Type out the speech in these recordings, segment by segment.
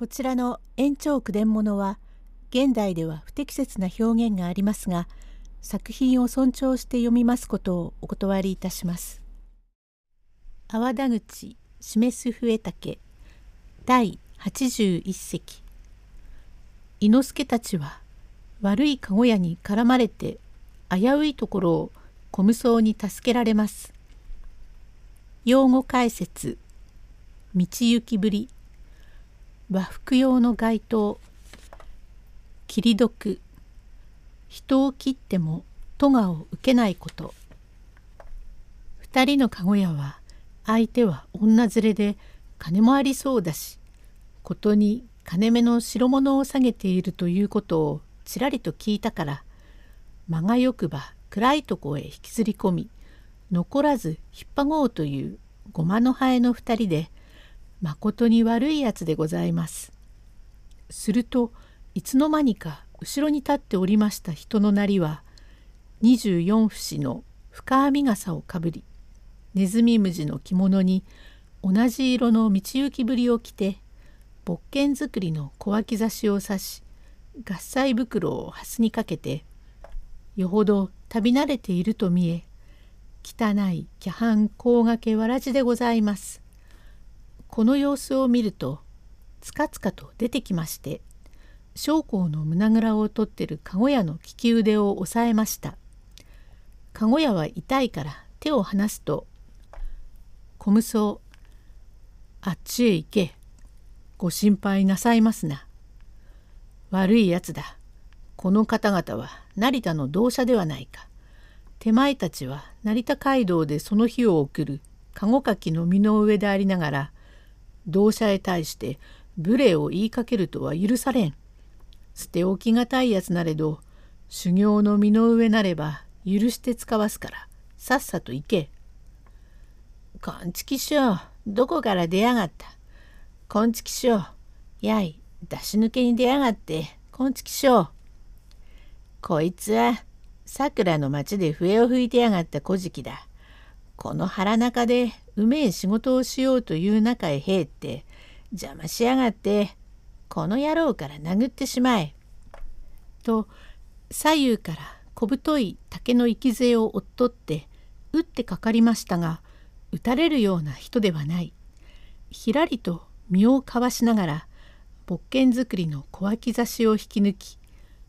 こちらの延長句伝物は現代では不適切な表現がありますが作品を尊重して読みますことをお断りいたします。阿波田口示す笛竹第81席伊之助たちは悪い籠屋に絡まれて危ういところを小無双に助けられます。用語解説道行きぶり和服用の街灯切り毒。人を切っても咎を受けないこと。二人の籠屋は相手は女連れで金もありそうだしことに金目の代物を下げているということをちらりと聞いたから間がよくば暗いとこへ引きずり込み残らず引っ張ごうというごまのハエの二人でまことに悪いやつでございます。するといつの間にか後ろに立っておりました人のなりは24節の深編み笠をかぶりネズミムジの着物に同じ色の道行きぶりを着て勃剣作りの小脇差しを刺し合菜袋を蓮にかけてよほど旅慣れていると見え汚いキャハン甲掛けわらじでございます。この様子を見るとつかつかと出てきまして将校の胸ぐらを取ってる籠屋の利き腕を押さえました。籠屋は痛いから手を離すと「小無双あっちへ行けご心配なさいますな。悪いやつだ。この方々は成田の同社ではないか。手前たちは成田街道でその日を送る籠かきの身の上でありながら同社へ対して無礼を言いかけるとは許されん。捨て置きがたいやつなれど修行の身の上なれば許して使わすからさっさと行け。こんちきしょうどこから出やがった？こんちきしょうやい出し抜けに出やがってこんちきしょう。こいつは桜の町で笛を吹いてやがった小じだ。この腹中でうめえ仕事をしようという中へ入って邪魔しやがってこの野郎から殴ってしまえ。と左右から小太い竹の息杖を追っとって打ってかかりましたが打たれるような人ではない。ひらりと身をかわしながら勃剣作りの小脇差しを引き抜き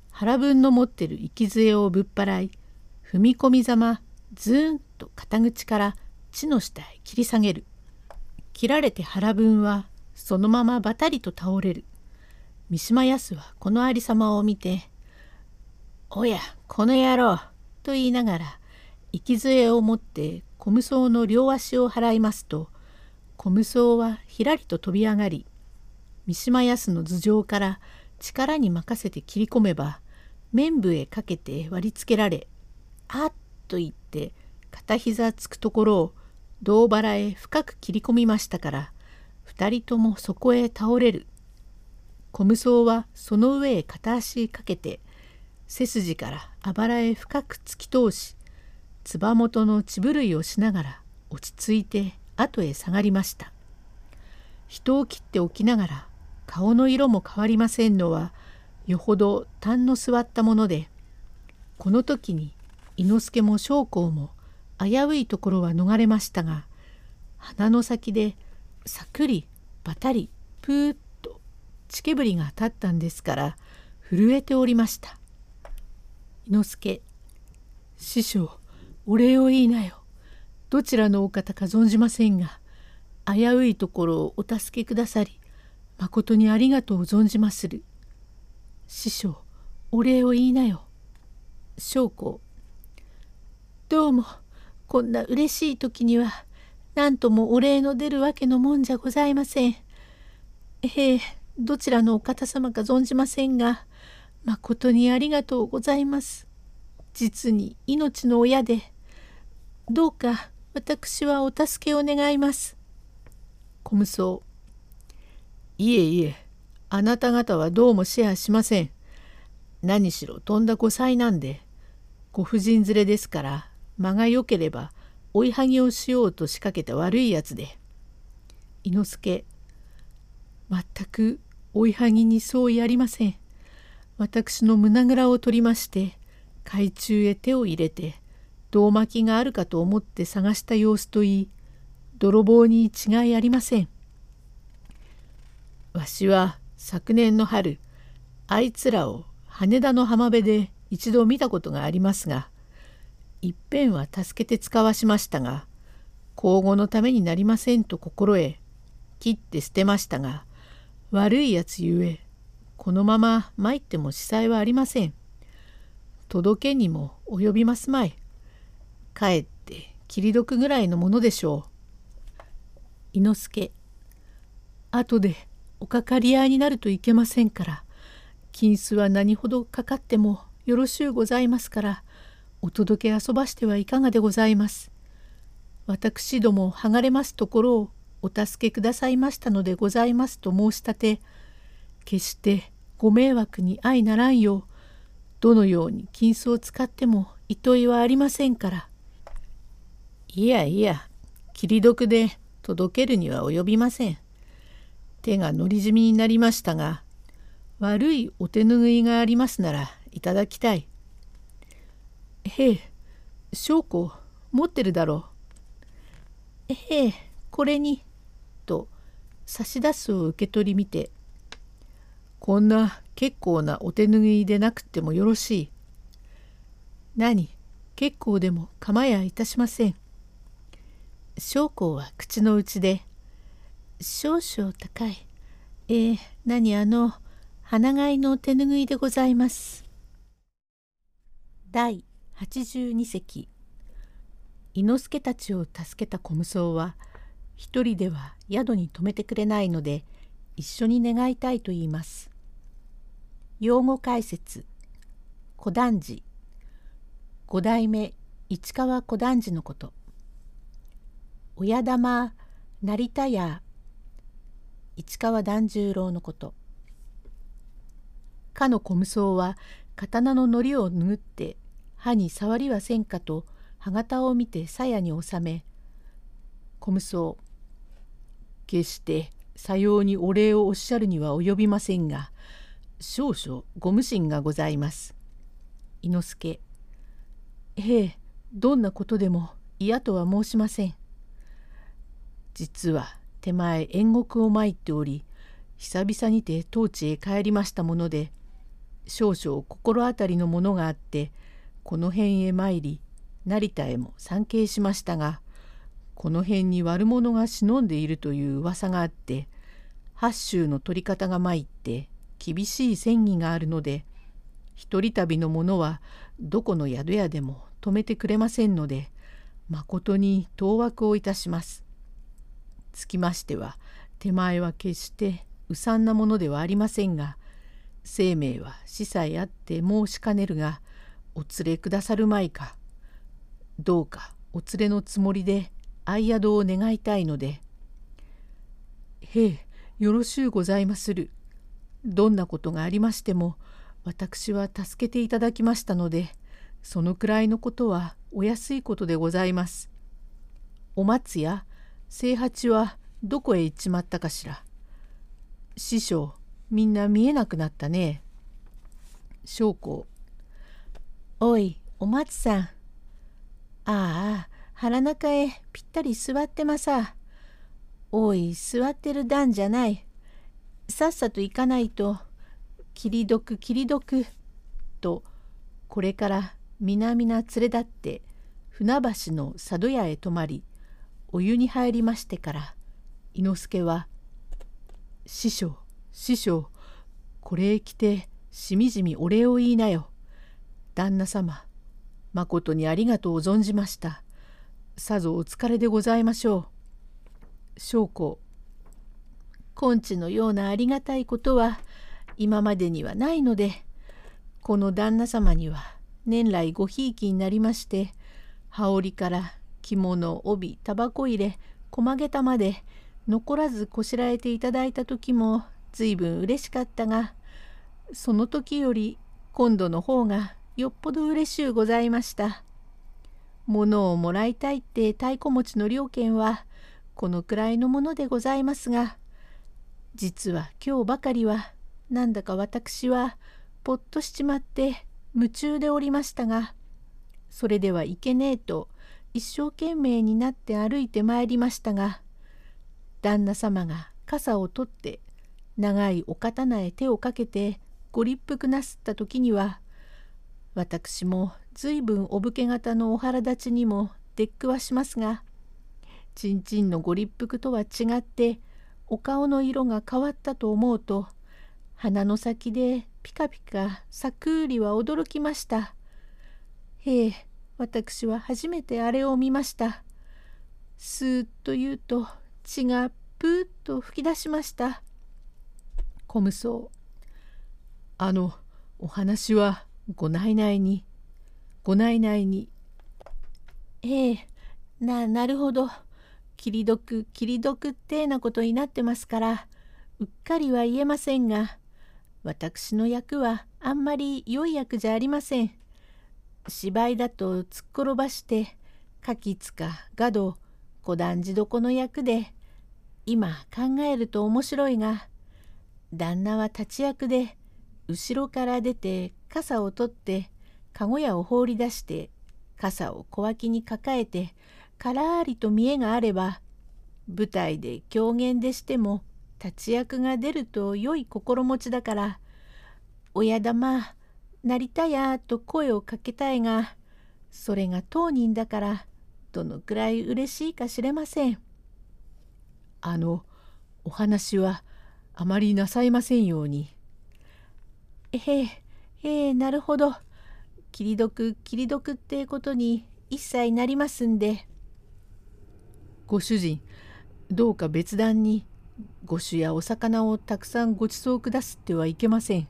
腹分の持ってる息杖をぶっ払い踏み込みざまずーんと肩口から地の下へ切り下げる。切られて腹分はそのままばたりと倒れる。三島康はこのありさまを見て「おやこの野郎」と言いながら息杖を持って小無双の両足を払いますと小無双はひらりと飛び上がり三島康の頭上から力に任せて切り込めば綿部へかけて割りつけられ「あっ」と言って片膝つくところを胴腹へ深く切り込みましたから二人ともそこへ倒れる。小無双はその上へ片足かけて背筋からあばらへ深く突き通しつば元の血震いをしながら落ち着いて後へ下がりました。人を切っておきながら顔の色も変わりませんのはよほど痰の座ったものでこの時に伊之助も将校も危ういところは逃れましたが鼻の先でさくりばたりぷーっと血けぶりが立ったんですから震えておりました。伊之助師匠お礼を言いなよ。どちらのお方か存じませんが危ういところをお助けくださりまことにありがとう存じまする。師匠お礼を言いなよ。将校どうもこんな嬉しい時には何ともお礼の出るわけのもんじゃございません。ええどちらのお方様か存じませんがまことにありがとうございます。実に命の親でどうか私はお助けを願います。小無双いえいえあなた方はどうもシェアしません。何しろとんだご災難でご婦人連れですから間が良ければ追いはぎをしようと仕掛けた悪いやつで伊之助全く追いはぎに相違ありません。私の胸ぐらを取りまして海中へ手を入れて胴巻きがあるかと思って探した様子といい泥棒に違いありません。わしは昨年の春あいつらを羽田の浜辺で一度見たことがありますがいっぺんは助けて使わしましたが交互のためになりませんと心得切って捨てましたが悪いやつゆえこのまま参っても司祭はありません。届けにも及びますまい。かえって切り毒ぐらいのものでしょう。伊之助後でおかかり合いになるといけませんから金子は何ほどかかってもよろしゅうございますからお届け遊ばしてはいかがでございます。私ども剥がれますところをお助けくださいましたのでございますと申し立て決してご迷惑に相ならんようどのように金子を使っても糸いはありませんから。いやいや切り毒で届けるには及びません。手が乗り染みになりましたが悪いお手ぬぐいがありますならいただきたい。へえ証拠持ってるだろう。へえこれに」と差し出すを受け取り見て「こんな結構なお手ぬぐいでなくてもよろしい。何結構でも構やいたしません。将校は口の内で「少々高い。えー、何あの花貝の手ぬぐいでございます。第82席伊之助たちを助けた小無双は一人では宿に泊めてくれないので一緒に願いたいと言います。用語解説。小団次五代目市川小団次のこと。親玉成田屋。市川團十郎のこと。かの小無双は刀の糊を拭って歯に触りはせんかと歯型を見て鞘に収め小無双決してさようにお礼をおっしゃるには及びませんが少々ご無心がございます。伊之助ええどんなことでも嫌とは申しません。実は手前縁国を参っており久々にて当地へ帰りましたもので少々心当たりのものがあってこの辺へ参り成田へも参詣しましたがこの辺に悪者が忍んでいるという噂があって八州の取り方が参って厳しい戦議があるので一人旅の者はどこの宿屋でも泊めてくれませんのでまことに当惑をいたします。つきましては手前は決してうさんなものではありませんが生命は死さえあって申しかねるがお連れくださるまいか？どうか？お連れのつもりで相宿を願いたいので「へえよろしゅうございまする」どんなことがありましても私は助けていただきましたのでそのくらいのことはお安いことでございます。お松や清八はどこへ行っちまったかしら。師匠みんな見えなくなったね。将校おいお松さん。ああ腹中へぴったり座ってまさ。おい座ってる段じゃない。さっさと行かないと切り毒切り毒とこれから皆々連れ立って船橋の佐渡屋へ泊まりお湯に入りましてから伊之助は「師匠師匠これへ来てしみじみお礼を言いなよ旦那様まことにありがとう存じました。さぞお疲れでございましょう」将校根治のようなありがたいことは今までにはないのでこの旦那様には年来ごひいきになりまして羽織から着物帯タバコ入れ駒げたまで残らずこしらえていただいた時も随分嬉しかったがその時より今度の方がよっぽど嬉しゅうございました。物をもらいたいって太鼓持ちの料金はこのくらいのものでございますが実は今日ばかりはなんだか私はぽっとしちまって夢中でおりましたがそれではいけねえと一生懸命になって歩いてまいりましたが旦那様が傘を取って長いお刀へ手をかけてご立腹なすった時には私も随分お武家方のお腹立ちにも出くわしますがちんちんのご立腹とは違ってお顔の色が変わったと思うと鼻の先でピカピカさくうりは驚きました。へえ私は初めてあれを見ました。スーッと言うと血がプーッと吹き出しました。小無双あのお話はご内々に。ご内々に。ええななるほど。切り毒切り毒ってなことになってますからうっかりは言えませんが私の役はあんまり良い役じゃありません。芝居だと突っ転ばして柿塚画道小団次床の役で今考えると面白いが旦那は立役で後ろから出て傘を取って籠屋を放り出して傘を小脇に抱えてからりと見栄があれば舞台で狂言でしても立ち役が出ると良い心持ちだから「親玉なりたや」と声をかけたいがそれが当人だからどのくらい嬉しいかしれません。あのお話はあまりなさいませんように。ええええなるほど。切り毒切り毒ってことに一切なりますんで。ご主人どうか別段にご酒やお魚をたくさんご馳走くだすってはいけません。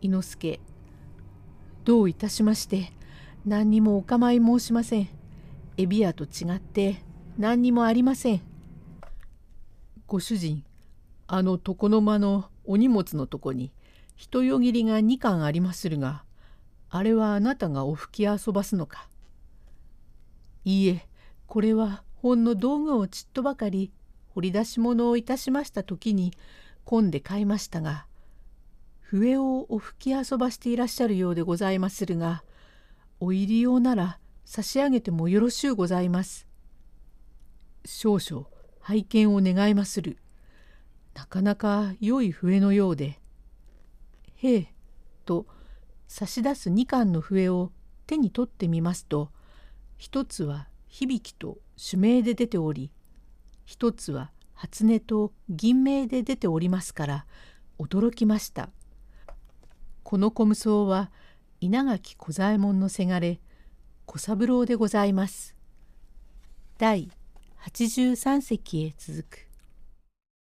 伊之助どういたしまして何にもお構い申しません。エビ屋と違って何にもありません。ご主人あの床の間のお荷物のとこに人よぎりが2貫ありまするがあれはあなたがお吹き遊ばすのか？いいえこれはほんの道具をちっとばかり掘り出し物をいたしました時に混んで買いましたが笛をお吹き遊ばしていらっしゃるようでございまするがお入り用なら差し上げてもよろしゅうございます。少々拝見を願いまする。なかなか良い笛のようで。へえ、と差し出す2巻の笛を手に取ってみますと、一つは響と主名で出ており、一つは初音と銀名で出ておりますから驚きました。この小無双は稲垣小左衛門のせがれ小三郎でございます。第83席へ続く。